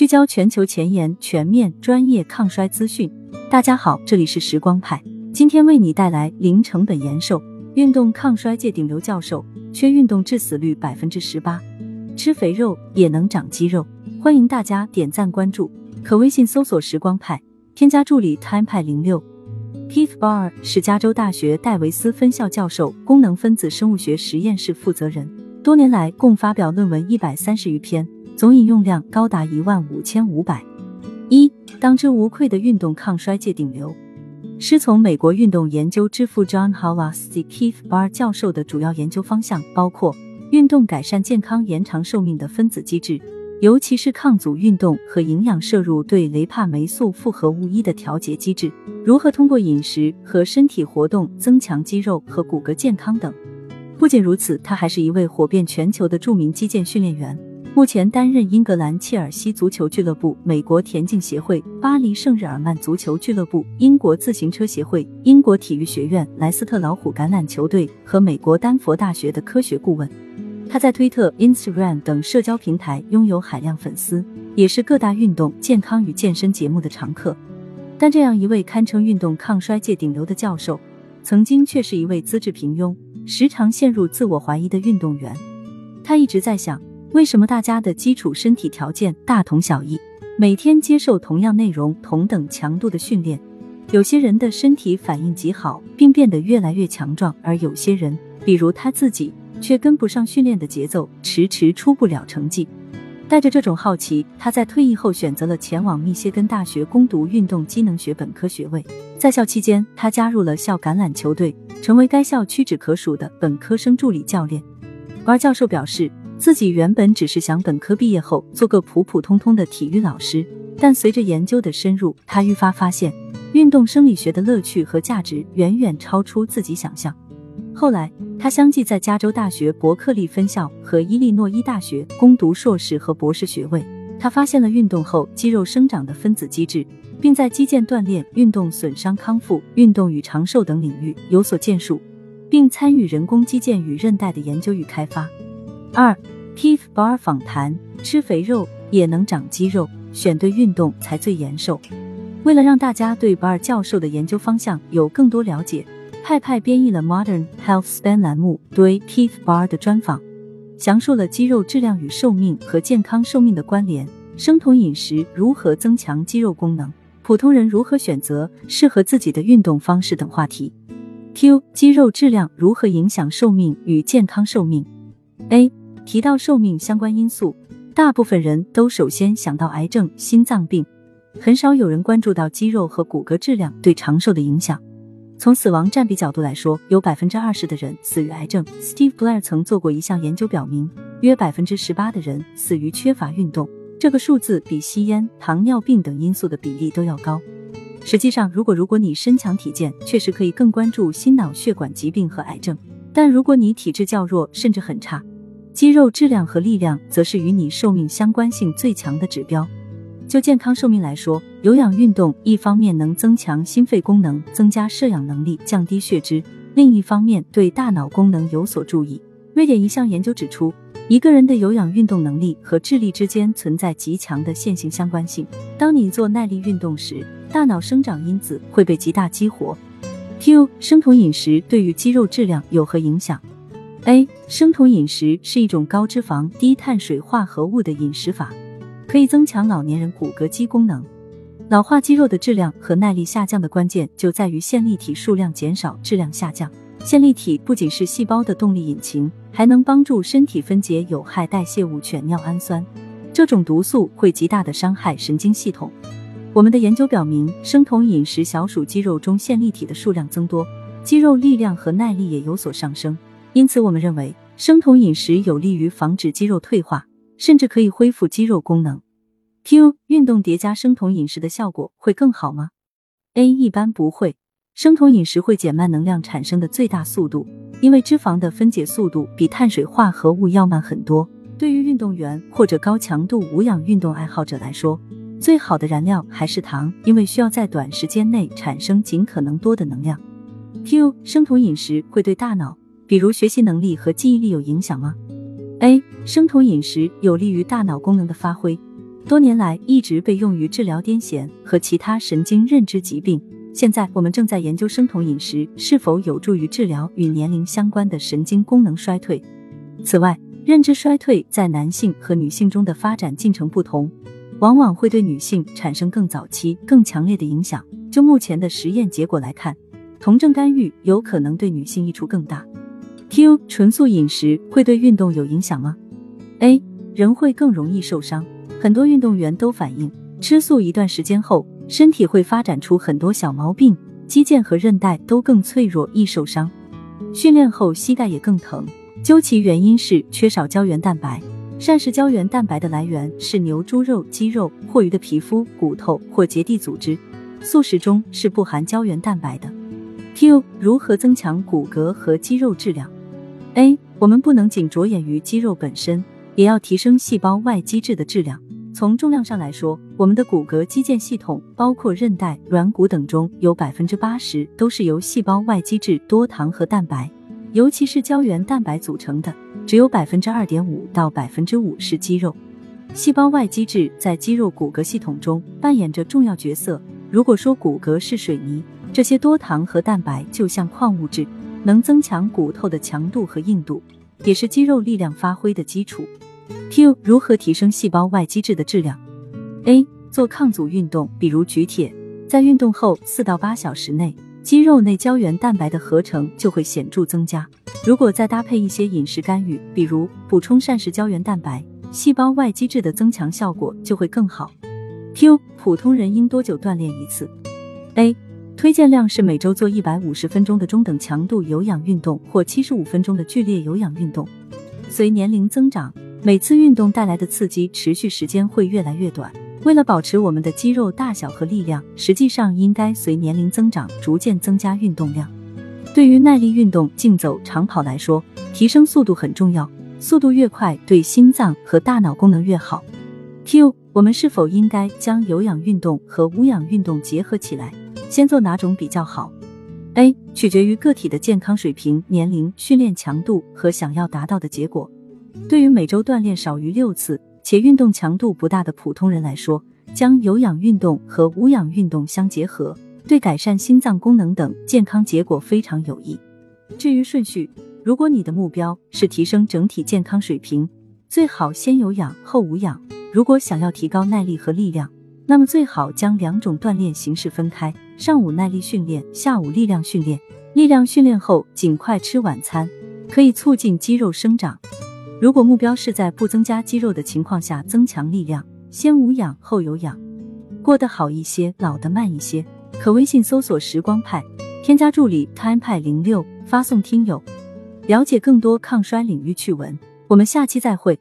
聚焦全球前沿、全面、专业抗衰资讯。大家好，这里是时光派，今天为你带来零成本延寿，运动抗衰界顶流教授，缺运动致死率百分之十八，吃肥肉也能长肌肉。欢迎大家点赞关注，可微信搜索时光派，添加助理 time 派零六。Keith Barr 是加州大学戴维斯分校教授，功能分子生物学实验室负责人，多年来共发表论文一百三十余篇。总饮用量高达一万五千五百。一当之无愧的运动抗衰界顶流。师从美国运动研究之父 John Howard Keith Barr 教授的主要研究方向包括运动改善健康、延长寿命的分子机制，尤其是抗阻运动和营养摄入对雷帕霉素复合物一的调节机制，如何通过饮食和身体活动增强肌肉和骨骼健康等。不仅如此，他还是一位火遍全球的著名击剑训练员。目前担任英格兰切尔西足球俱乐部、美国田径协会、巴黎圣日耳曼足球俱乐部、英国自行车协会、英国体育学院、莱斯特老虎橄榄球队和美国丹佛大学的科学顾问。他在推特、Instagram 等社交平台拥有海量粉丝，也是各大运动、健康与健身节目的常客。但这样一位堪称运动抗衰界顶流的教授，曾经却是一位资质平庸、时常陷入自我怀疑的运动员。他一直在想。为什么大家的基础身体条件大同小异，每天接受同样内容、同等强度的训练，有些人的身体反应极好，并变得越来越强壮，而有些人，比如他自己，却跟不上训练的节奏，迟迟出不了成绩。带着这种好奇，他在退役后选择了前往密歇根大学攻读运动机能学本科学位。在校期间，他加入了校橄榄球队，成为该校屈指可数的本科生助理教练。而教授表示。自己原本只是想本科毕业后做个普普通通的体育老师，但随着研究的深入，他愈发发现运动生理学的乐趣和价值远远超出自己想象。后来，他相继在加州大学伯克利分校和伊利诺伊大学攻读硕士和博士学位。他发现了运动后肌肉生长的分子机制，并在肌腱锻炼、运动损伤康复、运动与长寿等领域有所建树，并参与人工肌腱与韧带的研究与开发。二，Keith Barr 访谈：吃肥肉也能长肌肉，选对运动才最延寿。为了让大家对 Barr 教授的研究方向有更多了解，派派编译了 Modern Health Span 栏目对 Keith Barr 的专访，详述了肌肉质量与寿命和健康寿命的关联，生酮饮食如何增强肌肉功能，普通人如何选择适合自己的运动方式等话题。Q 肌肉质量如何影响寿命与健康寿命？A 提到寿命相关因素，大部分人都首先想到癌症、心脏病，很少有人关注到肌肉和骨骼质量对长寿的影响。从死亡占比角度来说，有百分之二十的人死于癌症。Steve Blair 曾做过一项研究，表明约百分之十八的人死于缺乏运动，这个数字比吸烟、糖尿病等因素的比例都要高。实际上，如果如果你身强体健，确实可以更关注心脑血管疾病和癌症；但如果你体质较弱，甚至很差，肌肉质量和力量则是与你寿命相关性最强的指标。就健康寿命来说，有氧运动一方面能增强心肺功能，增加摄氧能力，降低血脂；另一方面对大脑功能有所注意。瑞典一项研究指出，一个人的有氧运动能力和智力之间存在极强的线性相关性。当你做耐力运动时，大脑生长因子会被极大激活。Q 生酮饮食对于肌肉质量有何影响？A. 生酮饮食是一种高脂肪、低碳水化合物的饮食法，可以增强老年人骨骼肌功能。老化肌肉的质量和耐力下降的关键就在于线粒体数量减少，质量下降。线粒体不仅是细胞的动力引擎，还能帮助身体分解有害代谢物犬尿氨酸，这种毒素会极大的伤害神经系统。我们的研究表明，生酮饮食小鼠肌肉中线粒体的数量增多，肌肉力量和耐力也有所上升。因此，我们认为生酮饮食有利于防止肌肉退化，甚至可以恢复肌肉功能。Q 运动叠加生酮饮食的效果会更好吗？A 一般不会，生酮饮食会减慢能量产生的最大速度，因为脂肪的分解速度比碳水化合物要慢很多。对于运动员或者高强度无氧运动爱好者来说，最好的燃料还是糖，因为需要在短时间内产生尽可能多的能量。Q 生酮饮食会对大脑。比如学习能力和记忆力有影响吗？A. 生酮饮食有利于大脑功能的发挥，多年来一直被用于治疗癫痫和其他神经认知疾病。现在我们正在研究生酮饮食是否有助于治疗与年龄相关的神经功能衰退。此外，认知衰退在男性和女性中的发展进程不同，往往会对女性产生更早期、更强烈的影响。就目前的实验结果来看，酮症干预有可能对女性益处更大。Q 纯素饮食会对运动有影响吗？A 人会更容易受伤，很多运动员都反映，吃素一段时间后。身体会发展出很多小毛病，肌腱和韧带都更脆弱，易受伤。训练后膝盖也更疼，究其原因是缺少胶原蛋白。膳食胶原蛋白的来源是牛、猪肉、鸡肉或鱼的皮肤、骨头或结缔组织，素食中是不含胶原蛋白的。Q 如何增强骨骼和肌肉质量？A 我们不能仅着眼于肌肉本身，也要提升细胞外基质的质量。从重量上来说，我们的骨骼肌腱系统，包括韧带、软骨等中，有百分之八十都是由细胞外基质多糖和蛋白，尤其是胶原蛋白组成的，只有百分之二点五到百分之五是肌肉。细胞外基质在肌肉骨骼系统中扮演着重要角色。如果说骨骼是水泥，这些多糖和蛋白就像矿物质，能增强骨头的强度和硬度，也是肌肉力量发挥的基础。Q 如何提升细胞外基质的质量？A 做抗阻运动，比如举铁，在运动后四到八小时内，肌肉内胶原蛋白的合成就会显著增加。如果再搭配一些饮食干预，比如补充膳食胶原蛋白，细胞外基质的增强效果就会更好。Q 普通人应多久锻炼一次？A 推荐量是每周做一百五十分钟的中等强度有氧运动或七十五分钟的剧烈有氧运动。随年龄增长。每次运动带来的刺激持续时间会越来越短。为了保持我们的肌肉大小和力量，实际上应该随年龄增长逐渐增加运动量。对于耐力运动、竞走、长跑来说，提升速度很重要，速度越快，对心脏和大脑功能越好。Q，我们是否应该将有氧运动和无氧运动结合起来？先做哪种比较好？A，取决于个体的健康水平、年龄、训练强度和想要达到的结果。对于每周锻炼少于六次且运动强度不大的普通人来说，将有氧运动和无氧运动相结合，对改善心脏功能等健康结果非常有益。至于顺序，如果你的目标是提升整体健康水平，最好先有氧后无氧；如果想要提高耐力和力量，那么最好将两种锻炼形式分开：上午耐力训练，下午力量训练。力量训练后尽快吃晚餐，可以促进肌肉生长。如果目标是在不增加肌肉的情况下增强力量，先无氧后有氧，过得好一些，老得慢一些。可微信搜索“时光派”，添加助理 “time 派零六”，发送“听友”，了解更多抗衰领域趣闻。我们下期再会。